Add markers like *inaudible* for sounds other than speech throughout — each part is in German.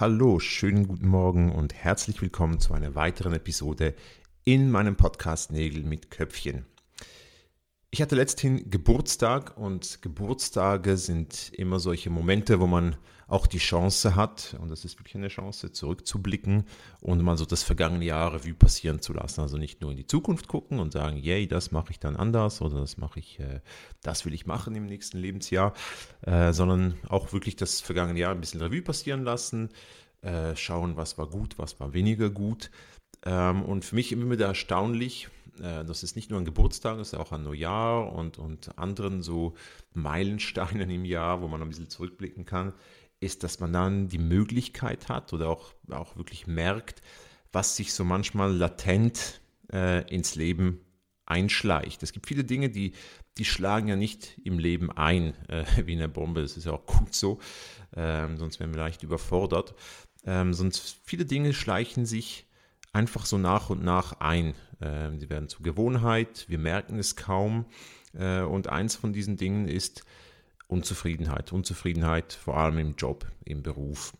Hallo, schönen guten Morgen und herzlich willkommen zu einer weiteren Episode in meinem Podcast Nägel mit Köpfchen. Ich hatte letzthin Geburtstag und Geburtstage sind immer solche Momente, wo man auch die Chance hat, und das ist wirklich eine Chance, zurückzublicken und mal so das vergangene Jahr Revue passieren zu lassen. Also nicht nur in die Zukunft gucken und sagen, yay, das mache ich dann anders oder das mache ich, äh, das will ich machen im nächsten Lebensjahr, äh, sondern auch wirklich das vergangene Jahr ein bisschen Revue passieren lassen, äh, schauen, was war gut, was war weniger gut. Ähm, und für mich immer wieder erstaunlich, das ist nicht nur ein Geburtstag, das ist auch ein Neujahr und, und anderen so Meilensteinen im Jahr, wo man ein bisschen zurückblicken kann, ist, dass man dann die Möglichkeit hat oder auch, auch wirklich merkt, was sich so manchmal latent äh, ins Leben einschleicht. Es gibt viele Dinge, die, die schlagen ja nicht im Leben ein, äh, *laughs* wie eine Bombe. Das ist ja auch gut so, ähm, sonst wären wir leicht überfordert. Ähm, sonst viele Dinge schleichen sich einfach so nach und nach ein. Ähm, sie werden zur Gewohnheit, wir merken es kaum. Äh, und eins von diesen Dingen ist Unzufriedenheit. Unzufriedenheit vor allem im Job, im Beruf.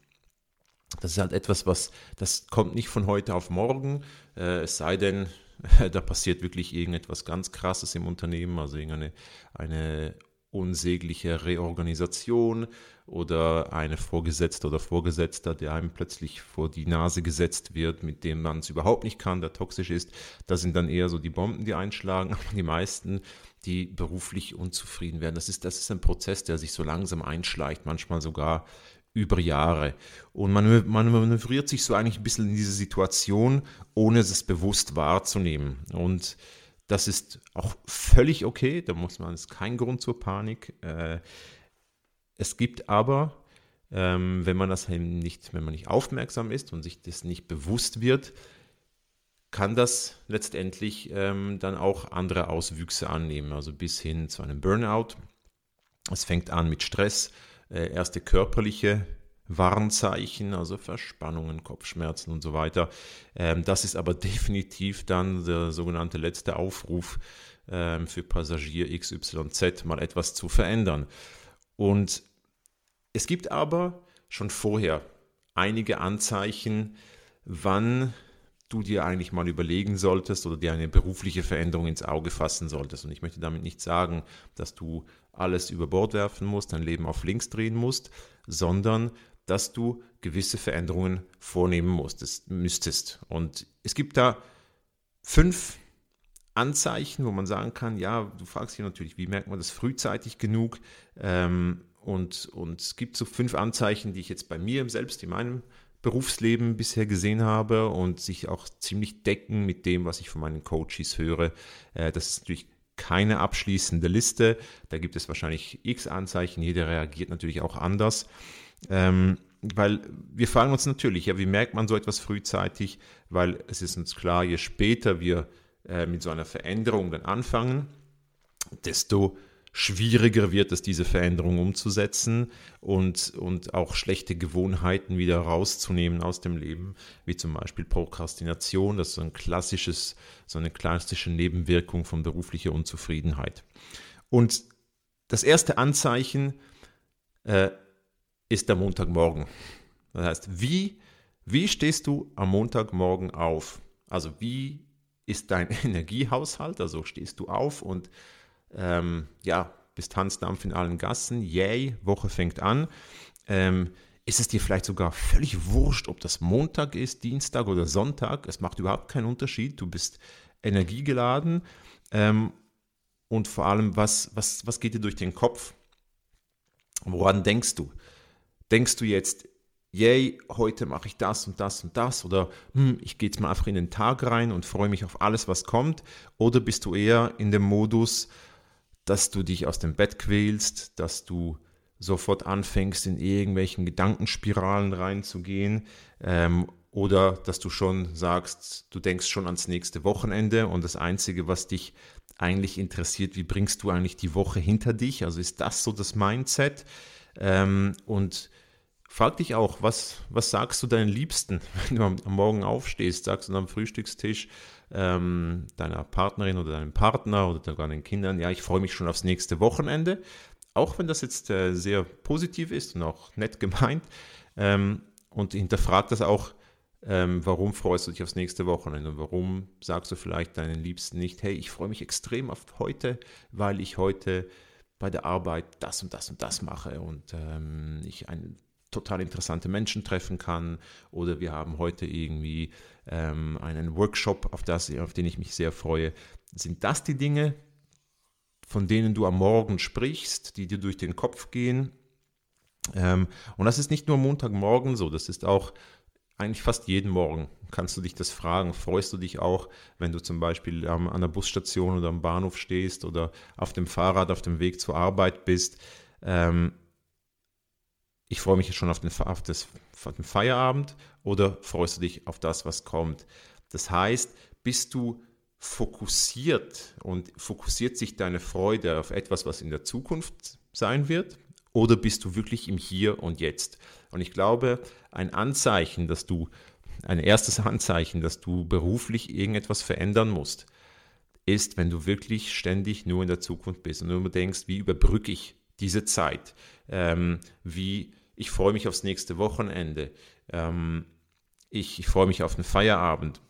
Das ist halt etwas, was, das kommt nicht von heute auf morgen, äh, es sei denn, *laughs* da passiert wirklich irgendetwas ganz Krasses im Unternehmen, also irgendeine eine unsägliche Reorganisation oder eine Vorgesetzte oder Vorgesetzter, der einem plötzlich vor die Nase gesetzt wird, mit dem man es überhaupt nicht kann, der toxisch ist. Das sind dann eher so die Bomben, die einschlagen. *laughs* Aber die meisten, die beruflich unzufrieden werden, das ist, das ist ein Prozess, der sich so langsam einschleicht, manchmal sogar über Jahre. Und man, man manövriert sich so eigentlich ein bisschen in diese Situation, ohne es bewusst wahrzunehmen. Und das ist auch völlig okay, da muss man, ist kein Grund zur Panik. Äh, es gibt aber, ähm, wenn man das nicht, wenn man nicht aufmerksam ist und sich das nicht bewusst wird, kann das letztendlich ähm, dann auch andere Auswüchse annehmen, also bis hin zu einem Burnout. Es fängt an mit Stress, äh, erste körperliche Warnzeichen, also Verspannungen, Kopfschmerzen und so weiter. Ähm, das ist aber *laughs* definitiv dann der sogenannte letzte Aufruf ähm, für Passagier XYZ, mal etwas zu verändern. Und es gibt aber schon vorher einige Anzeichen, wann du dir eigentlich mal überlegen solltest oder dir eine berufliche Veränderung ins Auge fassen solltest. Und ich möchte damit nicht sagen, dass du alles über Bord werfen musst, dein Leben auf links drehen musst, sondern dass du gewisse Veränderungen vornehmen musstest, müsstest. Und es gibt da fünf Anzeichen, wo man sagen kann, ja, du fragst dich natürlich, wie merkt man das frühzeitig genug? Ähm, und, und es gibt so fünf Anzeichen, die ich jetzt bei mir selbst in meinem Berufsleben bisher gesehen habe und sich auch ziemlich decken mit dem, was ich von meinen Coaches höre. Äh, das ist natürlich keine abschließende Liste. Da gibt es wahrscheinlich x Anzeichen. Jeder reagiert natürlich auch anders. Ähm, weil wir fragen uns natürlich, ja, wie merkt man so etwas frühzeitig? Weil es ist uns klar, je später wir äh, mit so einer Veränderung dann anfangen, desto schwieriger wird es, diese Veränderung umzusetzen und, und auch schlechte Gewohnheiten wieder rauszunehmen aus dem Leben, wie zum Beispiel Prokrastination, das ist so ein klassisches, so eine klassische Nebenwirkung von beruflicher Unzufriedenheit. Und das erste Anzeichen äh, ist der Montagmorgen. Das heißt, wie, wie stehst du am Montagmorgen auf? Also wie ist dein *laughs* Energiehaushalt? Also stehst du auf und ähm, ja, bist Tanzdampf in allen Gassen. Yay, Woche fängt an. Ähm, ist es dir vielleicht sogar völlig wurscht, ob das Montag ist, Dienstag oder Sonntag? Es macht überhaupt keinen Unterschied. Du bist energiegeladen. Ähm, und vor allem, was, was, was geht dir durch den Kopf? Woran denkst du? Denkst du jetzt, yay, heute mache ich das und das und das oder hm, ich gehe jetzt mal einfach in den Tag rein und freue mich auf alles, was kommt? Oder bist du eher in dem Modus, dass du dich aus dem Bett quälst, dass du sofort anfängst, in irgendwelchen Gedankenspiralen reinzugehen ähm, oder dass du schon sagst, du denkst schon ans nächste Wochenende und das Einzige, was dich eigentlich interessiert, wie bringst du eigentlich die Woche hinter dich? Also ist das so das Mindset? Ähm, und frag dich auch, was, was sagst du deinen Liebsten, *laughs* wenn du am, Morgen aufstehst? Sagst du am Frühstückstisch ähm, deiner Partnerin oder deinem Partner oder deinen Kindern, ja, ich freue mich schon aufs nächste Wochenende? Auch wenn das jetzt äh, sehr positiv ist und auch nett *laughs* gemeint. Ähm, und hinterfrag das auch, ähm, warum freust du dich aufs nächste Wochenende? Und warum sagst du vielleicht deinen Liebsten nicht, hey, ich freue mich extrem auf heute, weil ich heute bei der Arbeit das und das und das mache und ähm, ich einen total interessante Menschen treffen kann oder wir haben heute irgendwie ähm, einen Workshop, auf, das, auf den ich mich sehr freue. Sind das die Dinge, von denen du am Morgen sprichst, die dir durch den Kopf gehen. Ähm, und das ist nicht nur Montagmorgen so, das ist auch eigentlich fast jeden Morgen. Kannst du dich das fragen? Freust du dich auch, wenn du zum Beispiel ähm, an der Busstation oder am Bahnhof stehst oder auf dem Fahrrad auf dem Weg zur Arbeit bist? Ähm, ich freue mich schon auf den, auf, das, auf den Feierabend oder freust du dich auf das, was kommt? Das heißt, bist du fokussiert und fokussiert sich deine Freude auf etwas, was in der Zukunft sein wird? Oder bist du wirklich im Hier und Jetzt? Und ich glaube, ein Anzeichen, dass du, ein erstes Anzeichen, dass du beruflich irgendetwas verändern musst, ist, wenn du wirklich ständig nur in der Zukunft bist und nur denkst, wie überbrücke ich diese Zeit? Ähm, wie, ich freue mich aufs nächste Wochenende. Ähm, ich, ich freue mich auf den Feierabend.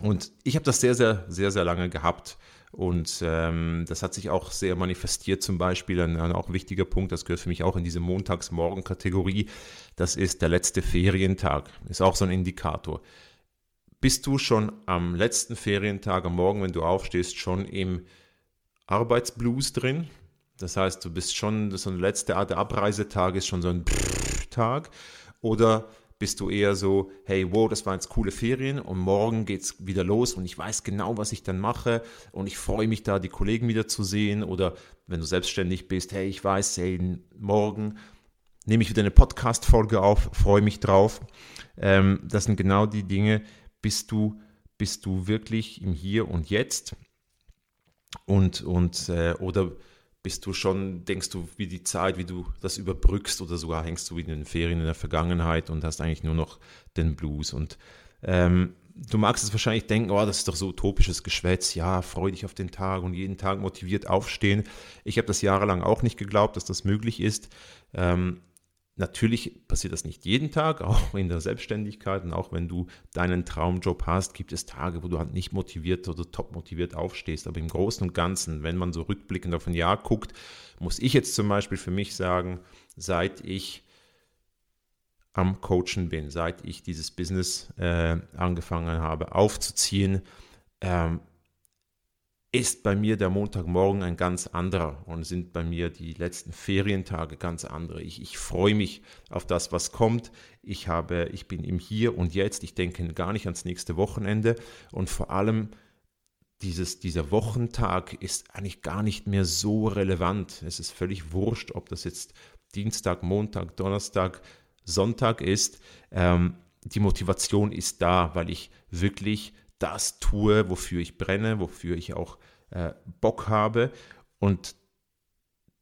Und ich habe das sehr, sehr, sehr, sehr lange gehabt. Und ähm, das hat sich auch sehr manifestiert, zum Beispiel, ein, ein auch wichtiger Punkt, das gehört für mich auch in diese Montagsmorgen-Kategorie, das ist der letzte Ferientag, ist auch so ein Indikator. Bist du schon am letzten Ferientag, am Morgen, wenn du aufstehst, schon im Arbeitsblues drin? Das heißt, du bist schon, so ein letzter Art der Abreisetag ist schon so ein Tag. Oder bist du eher so, hey, wow, das waren jetzt coole Ferien und morgen geht es wieder los und ich weiß genau, was ich dann mache und ich freue mich da, die Kollegen wieder zu sehen oder wenn du selbstständig bist, hey, ich weiß, hey, morgen nehme ich wieder eine Podcast-Folge auf, freue mich drauf. Ähm, das sind genau die Dinge, bist du, bist du wirklich im Hier und Jetzt und, und äh, oder bist du schon, denkst du, wie die Zeit, wie du das überbrückst oder sogar hängst du wie in den Ferien in der Vergangenheit und hast eigentlich nur noch den Blues. Und ähm, du magst es wahrscheinlich denken, oh, das ist doch so utopisches Geschwätz, ja, freu dich auf den Tag und jeden Tag motiviert aufstehen. Ich habe das jahrelang auch nicht geglaubt, dass das möglich ist. Ähm, Natürlich passiert das nicht jeden Tag, auch in der Selbstständigkeit und auch wenn du deinen Traumjob hast, gibt es Tage, wo du halt nicht motiviert oder top motiviert aufstehst. Aber im Großen und Ganzen, wenn man so rückblickend auf ein Jahr guckt, muss ich jetzt zum Beispiel für mich sagen, seit ich am Coachen bin, seit ich dieses Business äh, angefangen habe aufzuziehen, ähm, ist bei mir der Montagmorgen ein ganz anderer und sind bei mir die letzten Ferientage ganz andere. Ich, ich freue mich auf das, was kommt. Ich, habe, ich bin im Hier und Jetzt. Ich denke gar nicht ans nächste Wochenende und vor allem dieses, dieser Wochentag ist eigentlich gar nicht mehr so relevant. Es ist völlig wurscht, ob das jetzt Dienstag, Montag, Donnerstag, Sonntag ist. Ähm, die Motivation ist da, weil ich wirklich das tue, wofür ich brenne, wofür ich auch äh, Bock habe. Und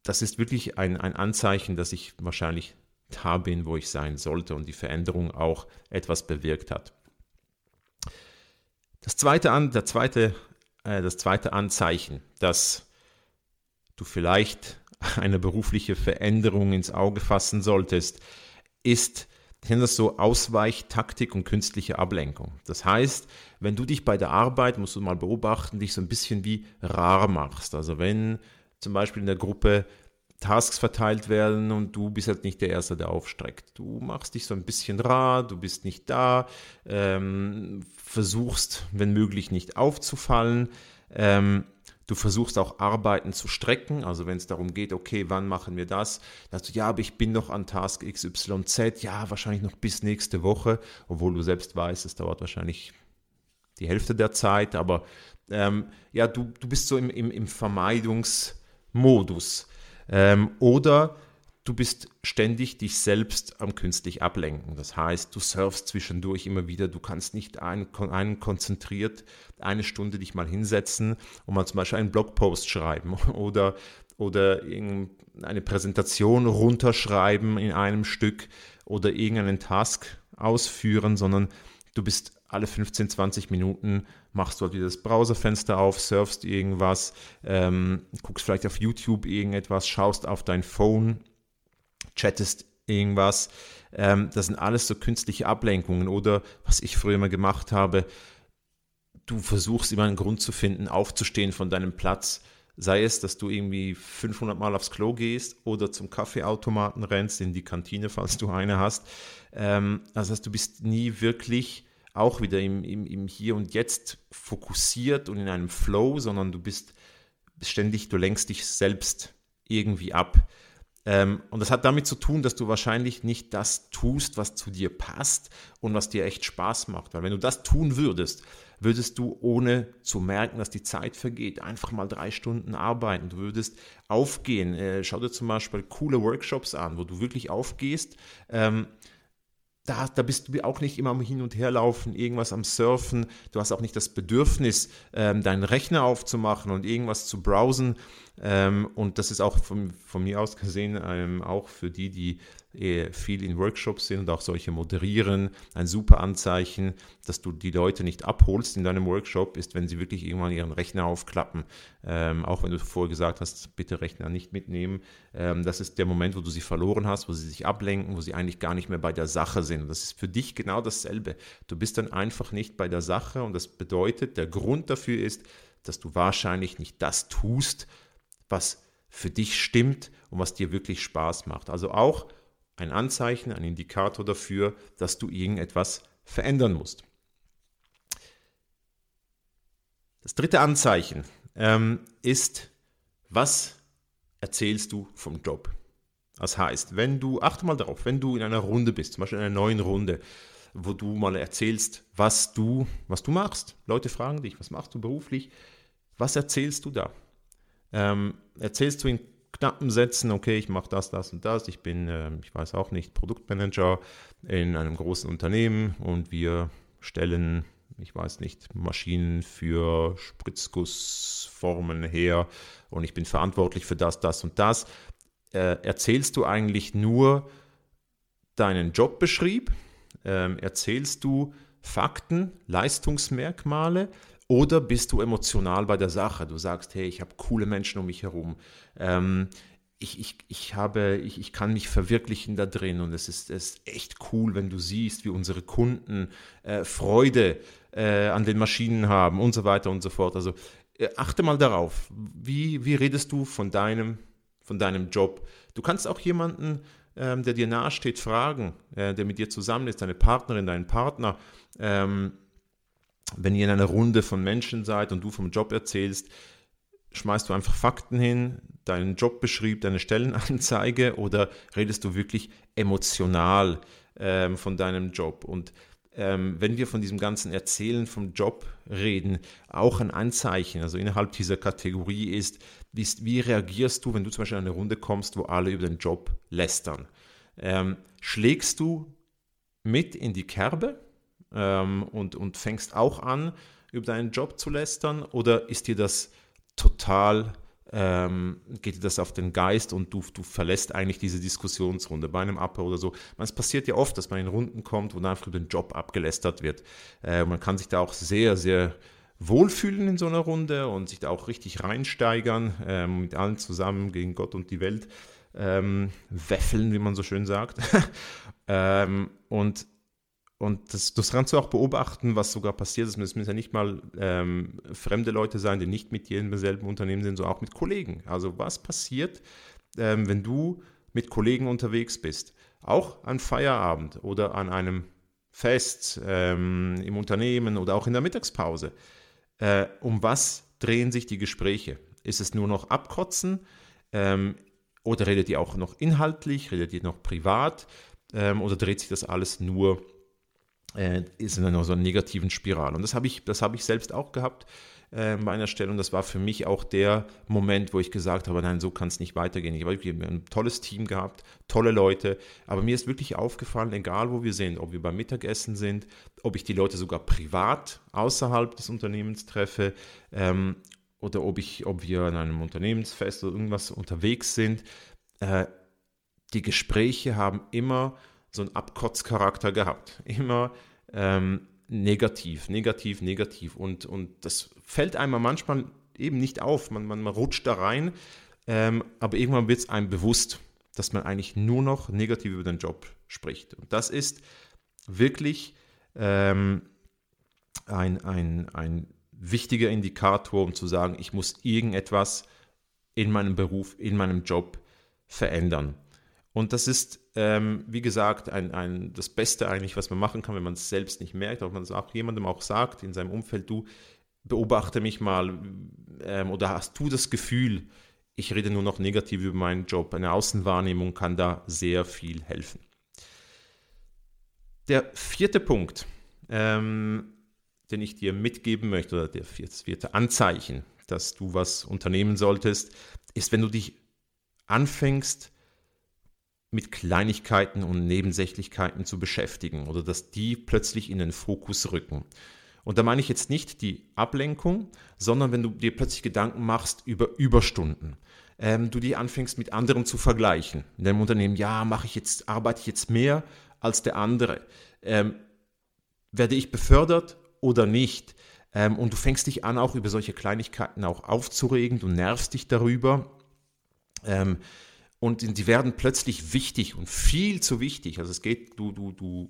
das ist wirklich ein, ein Anzeichen, dass ich wahrscheinlich da bin, wo ich sein sollte und die Veränderung auch etwas bewirkt hat. Das zweite, an, der zweite, äh, das zweite Anzeichen, dass du vielleicht eine berufliche Veränderung ins Auge fassen solltest, ist, ich nenne das so Ausweichtaktik und künstliche Ablenkung. Das heißt, wenn du dich bei der Arbeit, musst du mal beobachten, dich so ein bisschen wie rar machst. Also wenn zum Beispiel in der Gruppe Tasks verteilt werden und du bist halt nicht der Erste, der aufstreckt. Du machst dich so ein bisschen rar, du bist nicht da, ähm, versuchst, wenn möglich, nicht aufzufallen. Ähm, Du versuchst auch Arbeiten zu strecken, also wenn es darum geht, okay, wann machen wir das? Dann du, ja, aber ich bin noch an Task XYZ, ja, wahrscheinlich noch bis nächste Woche, obwohl du selbst weißt, es dauert wahrscheinlich die Hälfte der Zeit, aber ähm, ja, du, du bist so im, im, im Vermeidungsmodus. Ähm, oder du bist ständig dich selbst am künstlich ablenken. Das heißt, du surfst zwischendurch immer wieder, du kannst nicht einen, einen konzentriert eine Stunde dich mal hinsetzen und mal zum Beispiel einen Blogpost schreiben *laughs* oder, oder eine Präsentation runterschreiben in einem Stück oder irgendeinen Task ausführen, sondern du bist alle 15, 20 Minuten machst du halt wieder das Browserfenster auf, surfst irgendwas, ähm, guckst vielleicht auf YouTube irgendetwas, schaust auf dein Phone, chattest irgendwas. Ähm, das sind alles so künstliche Ablenkungen oder was ich früher mal gemacht habe, du versuchst immer einen Grund zu finden, aufzustehen von deinem Platz. Sei es, dass du irgendwie 500 Mal aufs Klo gehst oder zum Kaffeeautomaten rennst, in die Kantine, falls du eine hast. Ähm, das heißt, du bist nie wirklich auch wieder im, im, im Hier und Jetzt fokussiert und in einem Flow, sondern du bist ständig, du lenkst dich selbst irgendwie ab. Ähm, und das hat damit zu tun, dass du wahrscheinlich nicht das tust, was zu dir passt und was dir echt Spaß macht. Weil wenn du das tun würdest, würdest du ohne zu merken, dass die Zeit vergeht, einfach mal drei Stunden arbeiten. Du würdest aufgehen. Äh, schau dir zum Beispiel coole Workshops an, wo du wirklich aufgehst. Ähm, da, da bist du auch nicht immer am Hin- und Herlaufen, irgendwas am Surfen. Du hast auch nicht das Bedürfnis, ähm, deinen Rechner aufzumachen und irgendwas zu browsen. Ähm, und das ist auch von, von mir aus gesehen ähm, auch für die, die äh, viel in Workshops sind und auch solche moderieren, ein super Anzeichen, dass du die Leute nicht abholst in deinem Workshop, ist, wenn sie wirklich irgendwann ihren Rechner aufklappen. Ähm, auch wenn du vorher gesagt hast, bitte Rechner nicht mitnehmen. Ähm, das ist der Moment, wo du sie verloren hast, wo sie sich ablenken, wo sie eigentlich gar nicht mehr bei der Sache sind. Und das ist für dich genau dasselbe. Du bist dann einfach nicht bei der Sache und das bedeutet, der Grund dafür ist, dass du wahrscheinlich nicht das tust, was für dich stimmt und was dir wirklich Spaß macht. Also auch ein Anzeichen, ein Indikator dafür, dass du irgendetwas verändern musst. Das dritte Anzeichen ähm, ist, was erzählst du vom Job? Das heißt, wenn du, achte mal darauf, wenn du in einer Runde bist, zum Beispiel in einer neuen Runde, wo du mal erzählst, was du, was du machst. Leute fragen dich, was machst du beruflich? Was erzählst du da? Ähm, erzählst du in knappen Sätzen, okay, ich mache das, das und das, ich bin, äh, ich weiß auch nicht, Produktmanager in einem großen Unternehmen und wir stellen, ich weiß nicht, Maschinen für Spritzgussformen her und ich bin verantwortlich für das, das und das. Äh, erzählst du eigentlich nur deinen Jobbeschrieb? Ähm, erzählst du Fakten, Leistungsmerkmale oder bist du emotional bei der Sache? Du sagst, hey, ich habe coole Menschen um mich herum. Ähm, ich, ich, ich, habe, ich, ich kann mich verwirklichen da drin und es ist, es ist echt cool, wenn du siehst, wie unsere Kunden äh, Freude äh, an den Maschinen haben und so weiter und so fort. Also äh, achte mal darauf, wie, wie redest du von deinem, von deinem Job? Du kannst auch jemanden, ähm, der dir nahesteht, fragen, äh, der mit dir zusammen ist, deine Partnerin, deinen Partner. Ähm, wenn ihr in einer Runde von Menschen seid und du vom Job erzählst, schmeißt du einfach Fakten hin, deinen Job beschrieb, deine Stellenanzeige *laughs* oder redest du wirklich emotional ähm, von deinem Job? Und ähm, wenn wir von diesem ganzen Erzählen vom Job reden, auch ein Anzeichen, also innerhalb dieser Kategorie ist, wie, wie reagierst du, wenn du zum Beispiel in eine Runde kommst, wo alle über den Job lästern? Ähm, schlägst du mit in die Kerbe ähm, und, und fängst auch an, über deinen Job zu lästern? Oder ist dir das total, ähm, geht dir das auf den Geist und du, du verlässt eigentlich diese Diskussionsrunde bei einem Upper oder so? Es passiert ja oft, dass man in Runden kommt, wo dann einfach über den Job abgelästert wird. Äh, man kann sich da auch sehr, sehr wohlfühlen in so einer Runde und sich da auch richtig reinsteigern, ähm, mit allen zusammen gegen Gott und die Welt ähm, weffeln, wie man so schön sagt. *laughs* ähm, und und das, das kannst du auch beobachten, was sogar passiert ist. Es müssen ja nicht mal ähm, fremde Leute sein, die nicht mit dir im selben Unternehmen sind, sondern auch mit Kollegen. Also was passiert, ähm, wenn du mit Kollegen unterwegs bist? Auch an Feierabend oder an einem Fest ähm, im Unternehmen oder auch in der Mittagspause. Äh, um was drehen sich die Gespräche? Ist es nur noch Abkotzen? Ähm, oder redet ihr auch noch inhaltlich? Redet ihr noch privat? Ähm, oder dreht sich das alles nur äh, ist in einer so einer negativen Spirale. Und das habe ich, habe ich selbst auch gehabt äh, bei einer Stelle und das war für mich auch der Moment, wo ich gesagt habe, nein, so kann es nicht weitergehen. Ich habe ein tolles Team gehabt, tolle Leute, aber mir ist wirklich aufgefallen, egal wo wir sind, ob wir beim Mittagessen sind, ob ich die Leute sogar privat außerhalb des Unternehmens treffe ähm, oder ob, ich, ob wir an einem Unternehmensfest oder irgendwas unterwegs sind, äh, die Gespräche haben immer so einen Abkotzcharakter gehabt. Immer ähm, negativ, negativ, negativ. Und, und das fällt einem manchmal eben nicht auf. Man, man, man rutscht da rein, ähm, aber irgendwann wird es einem bewusst, dass man eigentlich nur noch negativ über den Job spricht. Und das ist wirklich ähm, ein, ein, ein wichtiger Indikator, um zu sagen, ich muss irgendetwas in meinem Beruf, in meinem Job verändern. Und das ist, ähm, wie gesagt, ein, ein, das Beste eigentlich, was man machen kann, wenn man es selbst nicht merkt, ob man es auch jemandem auch sagt in seinem Umfeld, du beobachte mich mal ähm, oder hast du das Gefühl, ich rede nur noch negativ über meinen Job. Eine Außenwahrnehmung kann da sehr viel helfen. Der vierte Punkt, ähm, den ich dir mitgeben möchte, oder der vierte Anzeichen, dass du was unternehmen solltest, ist, wenn du dich anfängst, mit Kleinigkeiten und Nebensächlichkeiten zu beschäftigen oder dass die plötzlich in den Fokus rücken. Und da meine ich jetzt nicht die Ablenkung, sondern wenn du dir plötzlich Gedanken machst über Überstunden, ähm, du die anfängst mit anderen zu vergleichen. In deinem Unternehmen, ja, mache ich jetzt, arbeite ich jetzt mehr als der andere? Ähm, werde ich befördert oder nicht? Ähm, und du fängst dich an, auch über solche Kleinigkeiten auch aufzuregen, du nervst dich darüber. Ähm, und die werden plötzlich wichtig und viel zu wichtig. Also es geht, du, du, du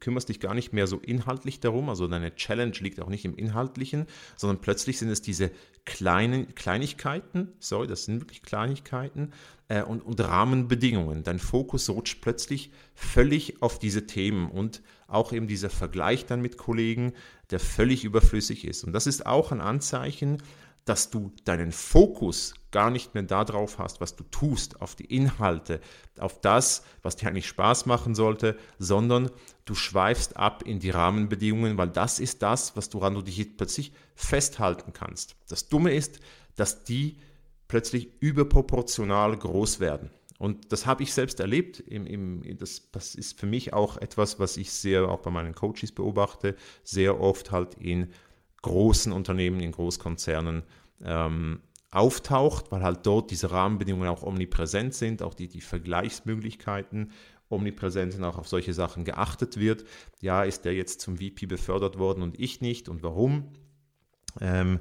kümmerst dich gar nicht mehr so inhaltlich darum, also deine Challenge liegt auch nicht im Inhaltlichen, sondern plötzlich sind es diese kleinen Kleinigkeiten, sorry, das sind wirklich Kleinigkeiten äh, und, und Rahmenbedingungen. Dein Fokus rutscht plötzlich völlig auf diese Themen und auch eben dieser Vergleich dann mit Kollegen, der völlig überflüssig ist. Und das ist auch ein Anzeichen, dass du deinen Fokus gar nicht mehr darauf hast, was du tust, auf die Inhalte, auf das, was dir eigentlich Spaß machen sollte, sondern du schweifst ab in die Rahmenbedingungen, weil das ist das, was woran du dich plötzlich festhalten kannst. Das Dumme ist, dass die plötzlich überproportional groß werden. Und das habe ich selbst erlebt. Im, im, das, das ist für mich auch etwas, was ich sehr auch bei meinen Coaches beobachte, sehr oft halt in großen Unternehmen, in Großkonzernen ähm, auftaucht, weil halt dort diese Rahmenbedingungen auch omnipräsent sind, auch die, die Vergleichsmöglichkeiten omnipräsent sind, auch auf solche Sachen geachtet wird. Ja, ist der jetzt zum VP befördert worden und ich nicht und warum? Ähm,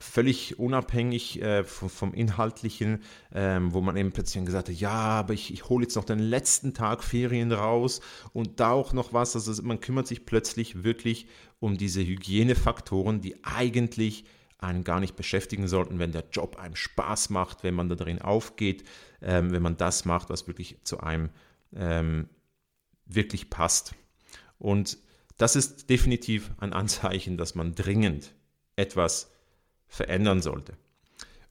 völlig unabhängig äh, vom, vom, Inhaltlichen, ähm, wo man eben plötzlich gesagt hat, ja, aber ich, ich hole jetzt noch den letzten Tag Ferien raus und da auch noch was. Also man kümmert sich plötzlich wirklich um diese Hygienefaktoren, die eigentlich einen gar nicht beschäftigen sollten, wenn der Job einem Spaß macht, wenn man da drin aufgeht, ähm, wenn man das macht, was wirklich zu einem ähm, wirklich passt. Und das ist definitiv ein Anzeichen, dass man dringend etwas verändern sollte.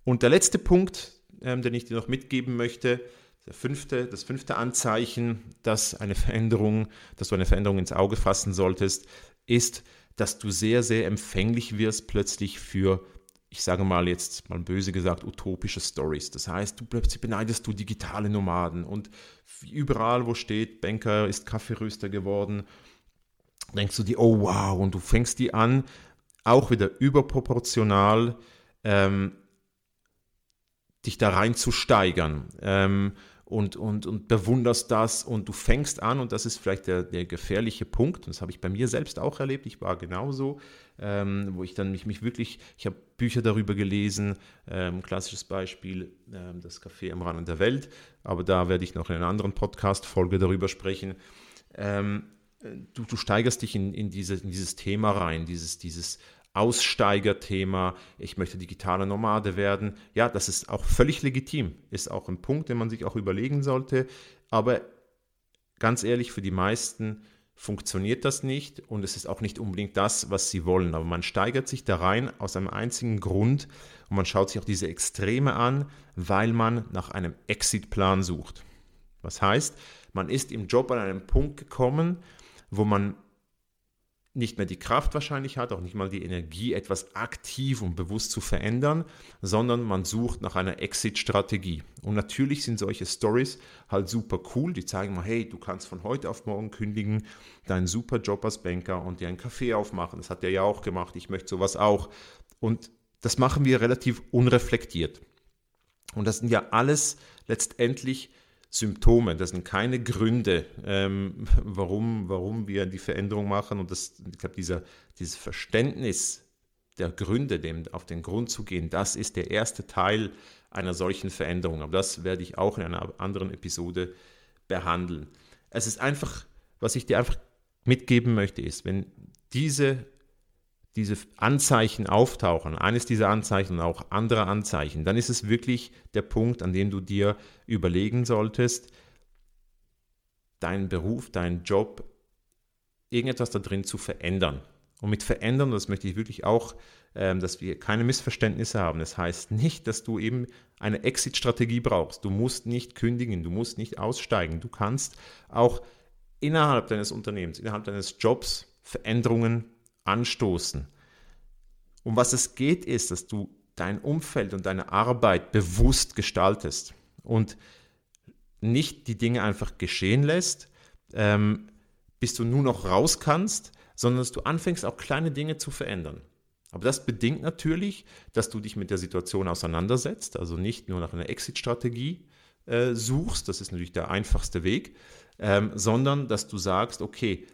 Und der letzte Punkt, ähm, den ich dir noch mitgeben möchte, der fünfte, das fünfte Anzeichen, dass eine Veränderung, dass du eine Veränderung ins Auge fassen solltest, ist, dass du sehr, sehr empfänglich wirst plötzlich für, ich sage mal jetzt mal böse gesagt, utopische Stories. Das heißt, du plötzlich beneidest du digitale Nomaden und überall, wo steht, Banker ist Kaffeeröster geworden, denkst du dir, oh wow, und du fängst die an, auch wieder überproportional ähm, dich da rein zu. Ähm, und, und, und bewunderst das und du fängst an, und das ist vielleicht der, der gefährliche Punkt, und das habe ich bei mir selbst auch erlebt, ich war genauso, ähm, wo ich dann mich, mich wirklich, ich habe Bücher darüber gelesen, ähm, klassisches Beispiel, ähm, das Café am Rand der Welt, aber da werde ich noch in einer anderen Podcast-Folge darüber sprechen. Ähm, du, du steigerst dich in, in, diese, in dieses Thema rein, dieses, dieses Aussteigerthema, ich möchte digitale Nomade werden. Ja, das ist auch völlig legitim, ist auch ein Punkt, den man sich auch überlegen sollte. Aber ganz ehrlich, für die meisten funktioniert das nicht und es ist auch nicht unbedingt das, was sie wollen. Aber man steigert sich da rein aus einem einzigen Grund und man schaut sich auch diese Extreme an, weil man nach einem Exit-Plan sucht. Was heißt, man ist im Job an einem Punkt gekommen, wo man nicht mehr die Kraft wahrscheinlich hat, auch nicht mal die Energie, etwas aktiv und bewusst zu verändern, sondern man sucht nach einer Exit-Strategie. Und natürlich sind solche Stories halt super cool. Die zeigen mal, hey, du kannst von heute auf morgen kündigen, deinen super Job als Banker und dir einen Kaffee aufmachen. Das hat der ja auch gemacht. Ich möchte sowas auch. Und das machen wir relativ unreflektiert. Und das sind ja alles letztendlich Symptome, das sind keine Gründe, ähm, warum, warum wir die Veränderung machen. Und das, ich glaube, dieser, dieses Verständnis der Gründe, dem auf den Grund zu gehen, das ist der erste Teil einer solchen Veränderung. Aber das werde ich auch in einer anderen Episode behandeln. Es ist einfach, was ich dir einfach mitgeben möchte, ist, wenn diese diese Anzeichen auftauchen, eines dieser Anzeichen und auch andere Anzeichen, dann ist es wirklich der Punkt, an dem du dir überlegen solltest, deinen Beruf, deinen Job, irgendetwas da drin zu verändern. Und mit verändern, das möchte ich wirklich auch, ähm, dass wir keine Missverständnisse haben. Das heißt nicht, dass du eben eine Exit-Strategie brauchst. Du musst nicht kündigen, du musst nicht aussteigen. Du kannst auch innerhalb deines Unternehmens, innerhalb deines Jobs Veränderungen anstoßen. Um was es geht, ist, dass du dein Umfeld und deine Arbeit bewusst gestaltest und nicht die Dinge einfach geschehen lässt, ähm, bis du nur noch raus kannst, sondern dass du anfängst, auch kleine Dinge zu verändern. Aber das bedingt natürlich, dass du dich mit der Situation auseinandersetzt, also nicht nur nach einer Exit-Strategie äh, suchst, das ist natürlich der einfachste Weg, ähm, sondern dass du sagst, okay,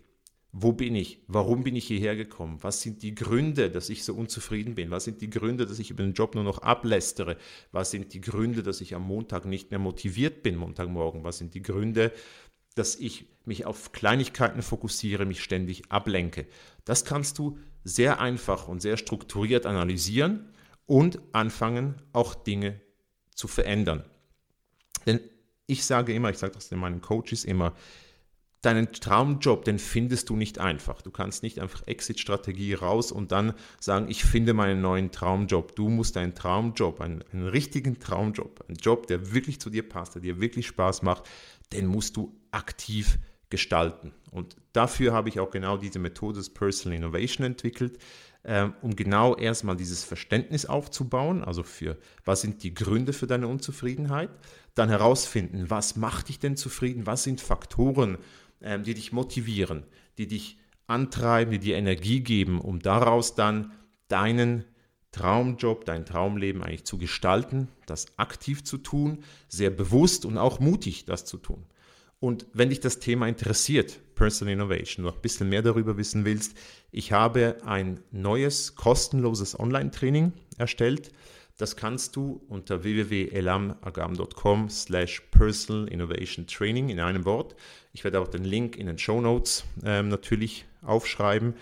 wo bin ich? Warum bin ich hierher gekommen? Was sind die Gründe, dass ich so unzufrieden bin? Was sind die Gründe, dass ich über den Job nur noch ablästere? Was sind die Gründe, dass ich am Montag nicht mehr motiviert bin, Montagmorgen? Was sind die Gründe, dass ich mich auf Kleinigkeiten fokussiere, mich ständig ablenke? Das kannst du sehr einfach und sehr strukturiert analysieren und anfangen, auch Dinge zu verändern. Denn ich sage immer, ich sage das in meinen Coaches immer, deinen Traumjob, den findest du nicht einfach. Du kannst nicht einfach Exit-Strategie raus und dann sagen, ich finde meinen neuen Traumjob. Du musst deinen Traumjob, einen, einen richtigen Traumjob, einen Job, der wirklich zu dir passt, der dir wirklich Spaß macht, den musst du aktiv gestalten. Und dafür habe ich auch genau diese Methode des Personal Innovation entwickelt, ähm, um genau erstmal dieses Verständnis aufzubauen, also für was sind die Gründe für deine Unzufriedenheit, dann herausfinden, was macht dich denn zufrieden, was sind Faktoren, ähm, die dich motivieren, die dich antreiben, die dir Energie geben, um daraus dann deinen Traumjob, dein Traumleben eigentlich zu gestalten, das aktiv zu tun, sehr bewusst und auch mutig das zu tun. Und wenn dich das Thema interessiert, Personal Innovation, noch ein bisschen mehr darüber wissen willst, ich habe ein neues kostenloses Online-Training erstellt, das kannst du unter www.elamagam.com slash personal innovation training in einem Wort. Ich werde auch den Link in den Show Notes ähm, natürlich aufschreiben.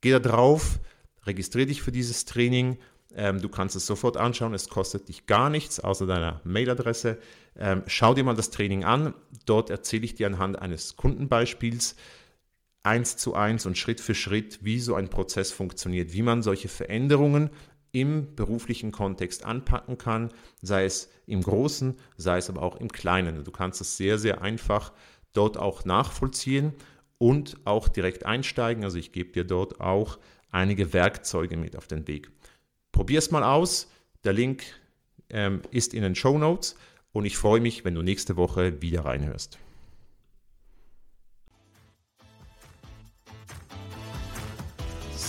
Geh da drauf, registriere dich für dieses Training. Ähm, du kannst es sofort anschauen, es kostet dich gar nichts außer deiner Mailadresse. Ähm, schau dir mal das Training an. Dort erzähle ich dir anhand eines Kundenbeispiels eins zu eins und Schritt für Schritt, wie so ein Prozess funktioniert, wie man solche Veränderungen im beruflichen Kontext anpacken kann, sei es im Großen, sei es aber auch im Kleinen. Du kannst es sehr, sehr einfach dort auch nachvollziehen und auch direkt einsteigen. Also ich gebe dir dort auch einige Werkzeuge mit auf den Weg. Probier es mal aus. Der Link ähm, ist in den Show Notes und ich freue mich, wenn du nächste Woche wieder reinhörst.